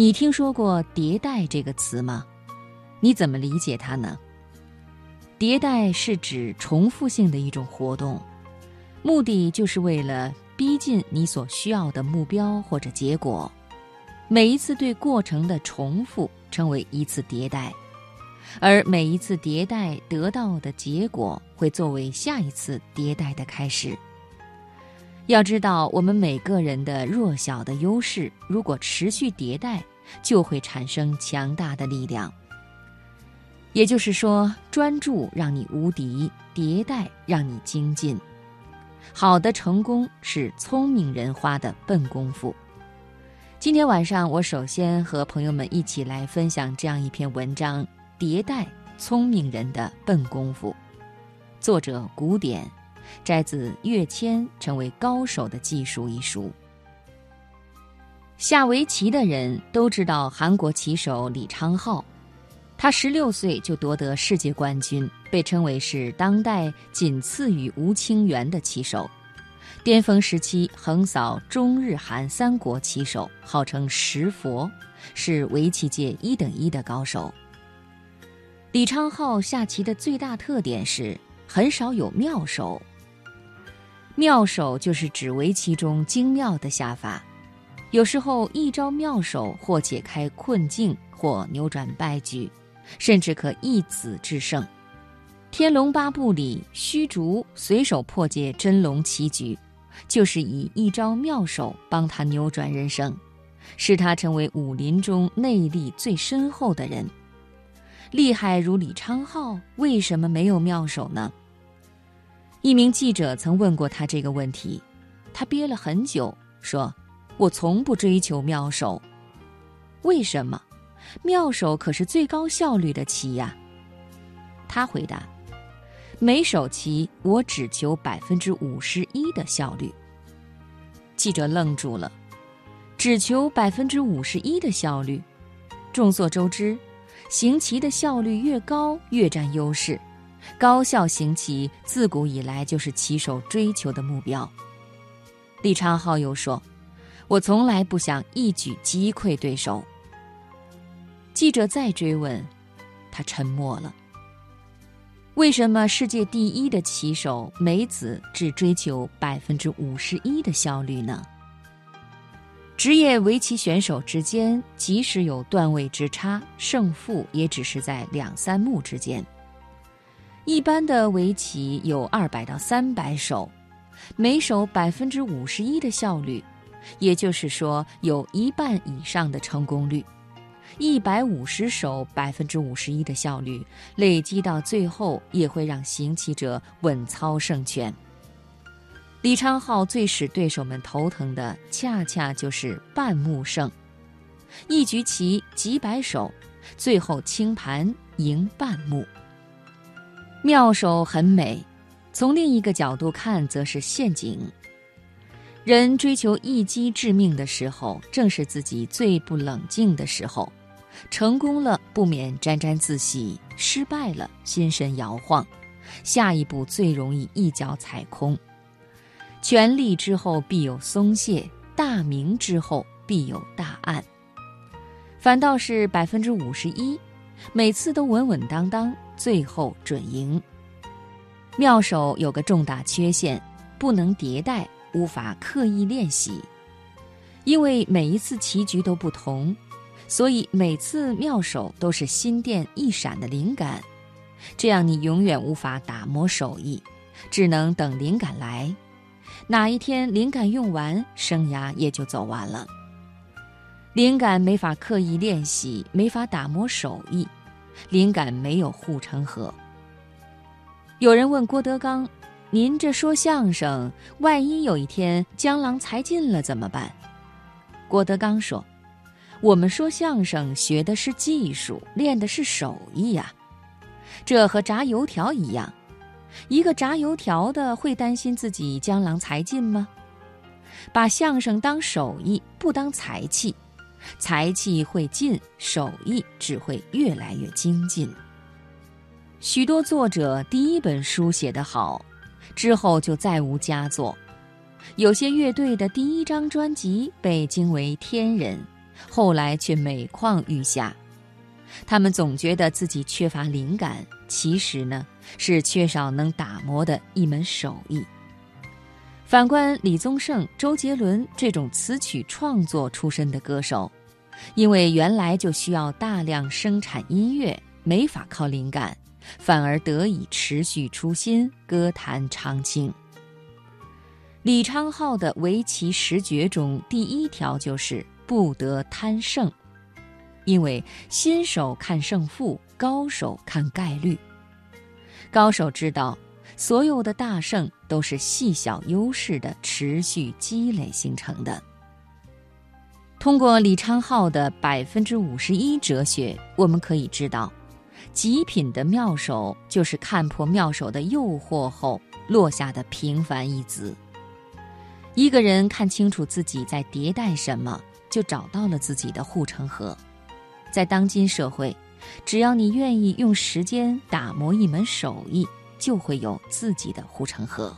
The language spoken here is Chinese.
你听说过“迭代”这个词吗？你怎么理解它呢？迭代是指重复性的一种活动，目的就是为了逼近你所需要的目标或者结果。每一次对过程的重复称为一次迭代，而每一次迭代得到的结果会作为下一次迭代的开始。要知道，我们每个人的弱小的优势，如果持续迭代，就会产生强大的力量。也就是说，专注让你无敌，迭代让你精进。好的成功是聪明人花的笨功夫。今天晚上，我首先和朋友们一起来分享这样一篇文章：迭代，聪明人的笨功夫。作者古典。摘自《跃迁成为高手的技术》一书。下围棋的人都知道韩国棋手李昌镐，他十六岁就夺得世界冠军，被称为是当代仅次于吴清源的棋手。巅峰时期横扫中日韩三国棋手，号称“十佛”，是围棋界一等一的高手。李昌镐下棋的最大特点是很少有妙手。妙手就是指围棋中精妙的下法，有时候一招妙手或解开困境，或扭转败局，甚至可一子制胜。《天龙八部》里，虚竹随手破解真龙棋局，就是以一招妙手帮他扭转人生，使他成为武林中内力最深厚的人。厉害如李昌镐，为什么没有妙手呢？一名记者曾问过他这个问题，他憋了很久，说：“我从不追求妙手，为什么？妙手可是最高效率的棋呀。”他回答：“每手棋我只求百分之五十一的效率。”记者愣住了，只求百分之五十一的效率。众所周知，行棋的效率越高，越占优势。高效行棋自古以来就是棋手追求的目标。李昌镐又说：“我从来不想一举击溃对手。”记者再追问，他沉默了。为什么世界第一的棋手梅子只追求百分之五十一的效率呢？职业围棋选手之间，即使有段位之差，胜负也只是在两三目之间。一般的围棋有二百到三百手，每手百分之五十一的效率，也就是说有一半以上的成功率。一百五十手百分之五十一的效率，累积到最后也会让行棋者稳操胜券。李昌镐最使对手们头疼的，恰恰就是半目胜，一局棋几百手，最后清盘赢半目。妙手很美，从另一个角度看，则是陷阱。人追求一击致命的时候，正是自己最不冷静的时候。成功了，不免沾沾自喜；失败了，心神摇晃。下一步最容易一脚踩空。全力之后必有松懈，大明之后必有大暗。反倒是百分之五十一，每次都稳稳当当。最后准赢。妙手有个重大缺陷，不能迭代，无法刻意练习。因为每一次棋局都不同，所以每次妙手都是心电一闪的灵感。这样你永远无法打磨手艺，只能等灵感来。哪一天灵感用完，生涯也就走完了。灵感没法刻意练习，没法打磨手艺。灵感没有护城河。有人问郭德纲：“您这说相声，万一有一天江郎才尽了怎么办？”郭德纲说：“我们说相声学的是技术，练的是手艺呀。这和炸油条一样，一个炸油条的会担心自己江郎才尽吗？把相声当手艺，不当才气。”才气会尽，手艺只会越来越精进。许多作者第一本书写得好，之后就再无佳作；有些乐队的第一张专辑被惊为天人，后来却每况愈下。他们总觉得自己缺乏灵感，其实呢是缺少能打磨的一门手艺。反观李宗盛、周杰伦这种词曲创作出身的歌手，因为原来就需要大量生产音乐，没法靠灵感，反而得以持续出新，歌坛常青。李昌镐的围棋十诀中，第一条就是不得贪胜。因为新手看胜负，高手看概率。高手知道，所有的大胜都是细小优势的持续积累形成的。通过李昌镐的百分之五十一哲学，我们可以知道，极品的妙手就是看破妙手的诱惑后落下的平凡一子。一个人看清楚自己在迭代什么，就找到了自己的护城河。在当今社会，只要你愿意用时间打磨一门手艺，就会有自己的护城河。